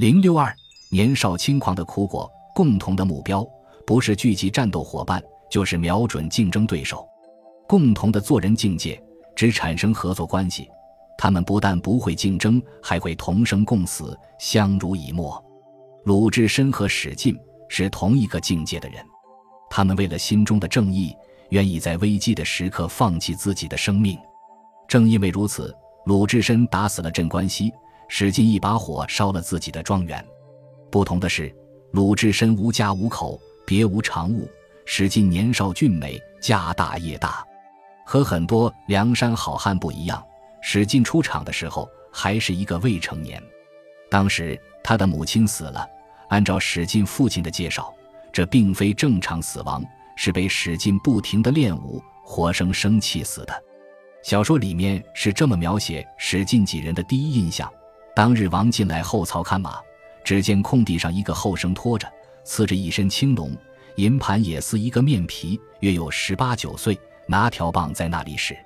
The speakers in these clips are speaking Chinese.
零六二，年少轻狂的苦果，共同的目标不是聚集战斗伙伴，就是瞄准竞争对手。共同的做人境界，只产生合作关系。他们不但不会竞争，还会同生共死，相濡以沫。鲁智深和史进是同一个境界的人，他们为了心中的正义，愿意在危机的时刻放弃自己的生命。正因为如此，鲁智深打死了镇关西。史进一把火烧了自己的庄园。不同的是，鲁智深无家无口，别无长物；史进年少俊美，家大业大。和很多梁山好汉不一样，史进出场的时候还是一个未成年。当时他的母亲死了，按照史进父亲的介绍，这并非正常死亡，是被史进不停的练武，活生生气死的。小说里面是这么描写史进几人的第一印象。当日王进来后槽看马，只见空地上一个后生拖着，刺着一身青龙，银盘也似一个面皮，约有十八九岁，拿条棒在那里使。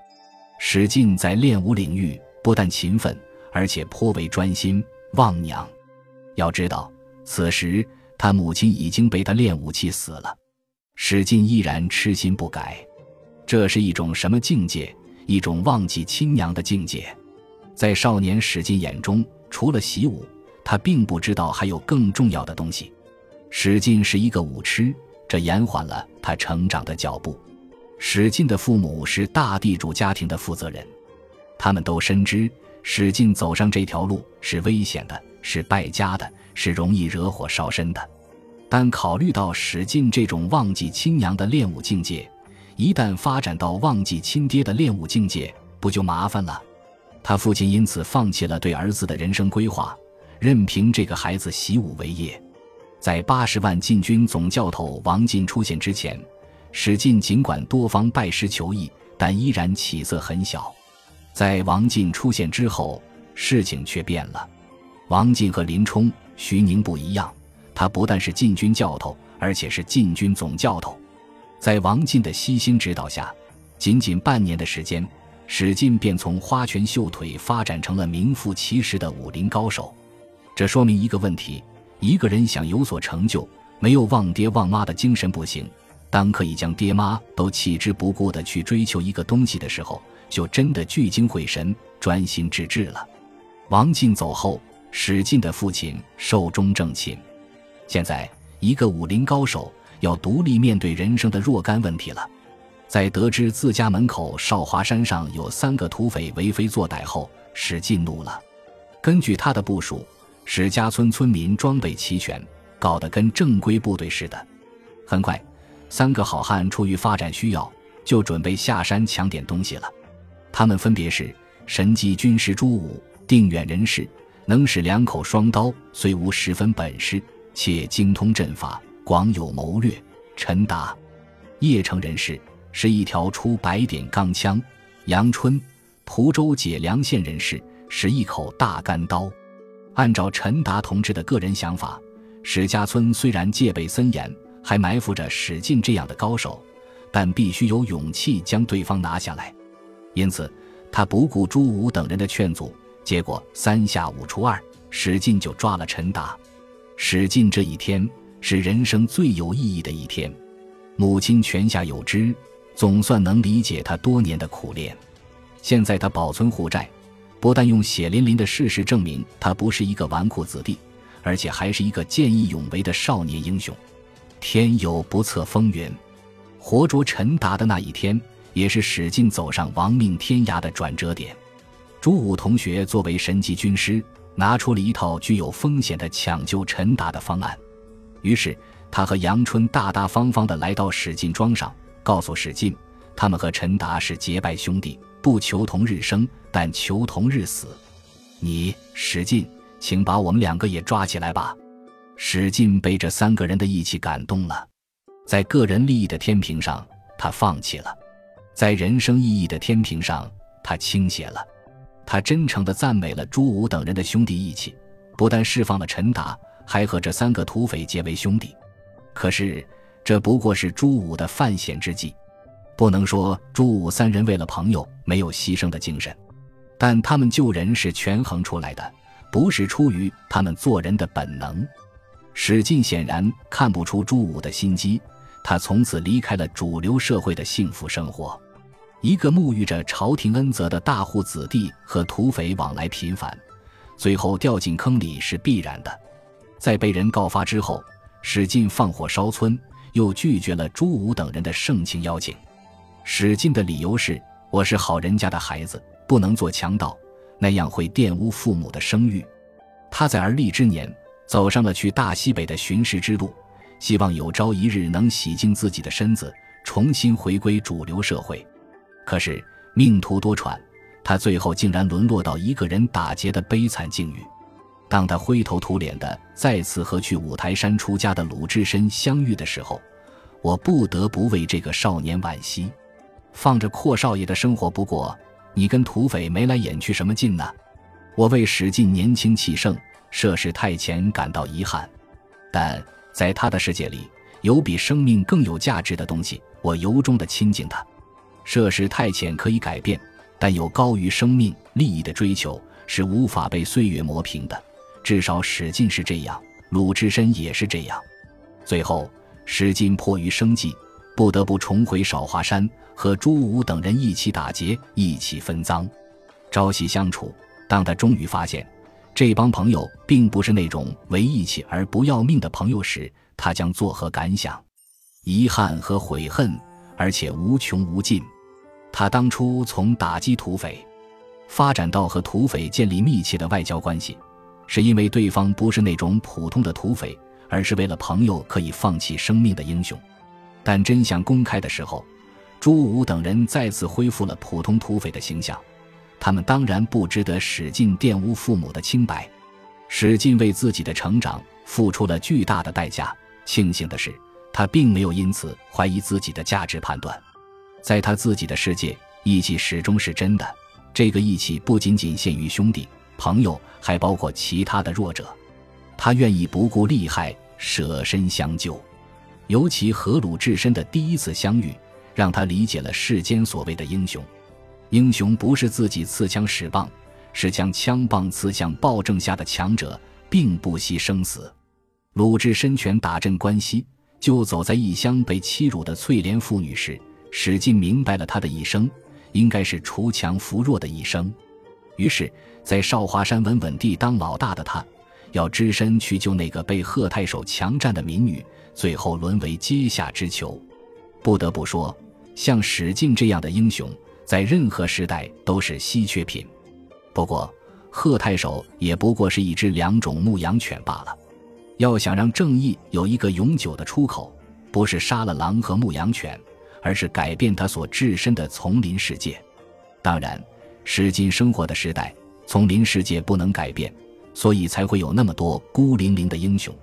史进在练武领域不但勤奋，而且颇为专心。望娘，要知道，此时他母亲已经被他练武气死了，史进依然痴心不改。这是一种什么境界？一种忘记亲娘的境界。在少年史进眼中。除了习武，他并不知道还有更重要的东西。史进是一个武痴，这延缓了他成长的脚步。史进的父母是大地主家庭的负责人，他们都深知史进走上这条路是危险的，是败家的，是容易惹火烧身的。但考虑到史进这种忘记亲娘的练武境界，一旦发展到忘记亲爹的练武境界，不就麻烦了？他父亲因此放弃了对儿子的人生规划，任凭这个孩子习武为业。在八十万禁军总教头王进出现之前，史进尽管多方拜师求艺，但依然起色很小。在王进出现之后，事情却变了。王进和林冲、徐宁不一样，他不但是禁军教头，而且是禁军总教头。在王进的悉心指导下，仅仅半年的时间。史进便从花拳绣腿发展成了名副其实的武林高手，这说明一个问题：一个人想有所成就，没有忘爹忘妈的精神不行。当可以将爹妈都弃之不顾的去追求一个东西的时候，就真的聚精会神、专心致志了。王进走后，史进的父亲寿终正寝。现在，一个武林高手要独立面对人生的若干问题了。在得知自家门口少华山上有三个土匪为非作歹后，史进怒了。根据他的部署，史家村村民装备齐全，搞得跟正规部队似的。很快，三个好汉出于发展需要，就准备下山抢点东西了。他们分别是神机军师朱武、定远人士，能使两口双刀，虽无十分本事，且精通阵法，广有谋略。陈达，邺城人士。是一条出百点钢枪，杨春，蒲州解良县人士，是一口大干刀。按照陈达同志的个人想法，史家村虽然戒备森严，还埋伏着史进这样的高手，但必须有勇气将对方拿下来。因此，他不顾朱武等人的劝阻，结果三下五除二，史进就抓了陈达。史进这一天是人生最有意义的一天，母亲泉下有知。总算能理解他多年的苦练，现在他保存护债，不但用血淋淋的事实证明他不是一个纨绔子弟，而且还是一个见义勇为的少年英雄。天有不测风云，活捉陈达的那一天，也是史进走上亡命天涯的转折点。朱武同学作为神级军师，拿出了一套具有风险的抢救陈达的方案，于是他和杨春大大方方地来到史进庄上。告诉史进，他们和陈达是结拜兄弟，不求同日生，但求同日死。你史进，请把我们两个也抓起来吧。史进被这三个人的义气感动了，在个人利益的天平上，他放弃了；在人生意义的天平上，他倾斜了。他真诚地赞美了朱武等人的兄弟义气，不但释放了陈达，还和这三个土匪结为兄弟。可是。这不过是朱武的犯险之计，不能说朱武三人为了朋友没有牺牲的精神，但他们救人是权衡出来的，不是出于他们做人的本能。史进显然看不出朱武的心机，他从此离开了主流社会的幸福生活。一个沐浴着朝廷恩泽的大户子弟和土匪往来频繁，最后掉进坑里是必然的。在被人告发之后，史进放火烧村，又拒绝了朱武等人的盛情邀请。史进的理由是：“我是好人家的孩子，不能做强盗，那样会玷污父母的声誉。”他在而立之年，走上了去大西北的巡视之路，希望有朝一日能洗净自己的身子，重新回归主流社会。可是命途多舛，他最后竟然沦落到一个人打劫的悲惨境遇。当他灰头土脸的再次和去五台山出家的鲁智深相遇的时候，我不得不为这个少年惋惜。放着阔少爷的生活不过，你跟土匪眉来眼去什么劲呢？我为史进年轻气盛、涉世太浅感到遗憾，但在他的世界里，有比生命更有价值的东西，我由衷的亲近他。涉世太浅可以改变，但有高于生命利益的追求是无法被岁月磨平的。至少史进是这样，鲁智深也是这样。最后，史进迫于生计，不得不重回少华山，和朱武等人一起打劫，一起分赃，朝夕相处。当他终于发现，这帮朋友并不是那种为义气而不要命的朋友时，他将作何感想？遗憾和悔恨，而且无穷无尽。他当初从打击土匪，发展到和土匪建立密切的外交关系，是因为对方不是那种普通的土匪，而是为了朋友可以放弃生命的英雄。但真相公开的时候，朱武等人再次恢复了普通土匪的形象。他们当然不值得史进玷污父母的清白。史进为自己的成长付出了巨大的代价。庆幸的是，他并没有因此怀疑自己的价值判断。在他自己的世界，义气始终是真的。这个义气不仅仅限于兄弟朋友，还包括其他的弱者。他愿意不顾利害，舍身相救。尤其和鲁智深的第一次相遇，让他理解了世间所谓的英雄。英雄不是自己刺枪使棒，是将枪棒刺向暴政下的强者，并不惜生死。鲁智深拳打镇关西，就走在异乡被欺辱的翠莲妇女时。史进明白了他的一生，应该是锄强扶弱的一生。于是，在少华山稳稳地当老大的他，要只身去救那个被贺太守强占的民女，最后沦为阶下之囚。不得不说，像史进这样的英雄，在任何时代都是稀缺品。不过，贺太守也不过是一只两种牧羊犬罢了。要想让正义有一个永久的出口，不是杀了狼和牧羊犬。而是改变他所置身的丛林世界。当然，史进生活的时代，丛林世界不能改变，所以才会有那么多孤零零的英雄。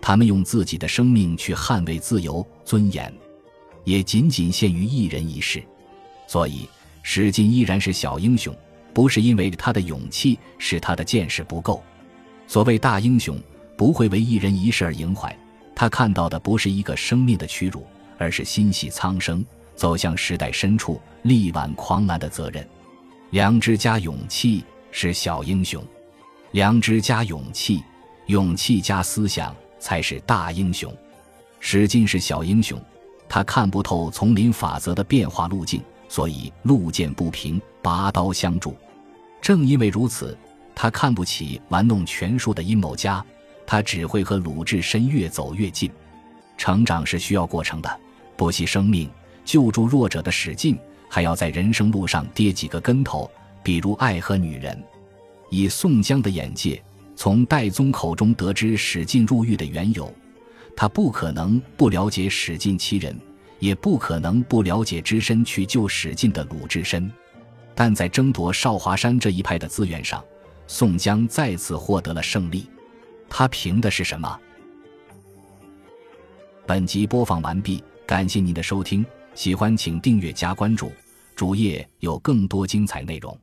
他们用自己的生命去捍卫自由尊严，也仅仅限于一人一世。所以，史进依然是小英雄，不是因为他的勇气，是他的见识不够。所谓大英雄，不会为一人一世而萦怀，他看到的不是一个生命的屈辱。而是心系苍生，走向时代深处，力挽狂澜的责任。良知加勇气是小英雄，良知加勇气，勇气加思想才是大英雄。史进是小英雄，他看不透丛林法则的变化路径，所以路见不平，拔刀相助。正因为如此，他看不起玩弄权术的阴谋家，他只会和鲁智深越走越近。成长是需要过程的。不惜生命救助弱者的史进，还要在人生路上跌几个跟头，比如爱和女人。以宋江的眼界，从戴宗口中得知史进入狱的缘由，他不可能不了解史进其人，也不可能不了解只身去救史进的鲁智深。但在争夺少华山这一派的资源上，宋江再次获得了胜利。他凭的是什么？本集播放完毕。感谢您的收听，喜欢请订阅加关注，主页有更多精彩内容。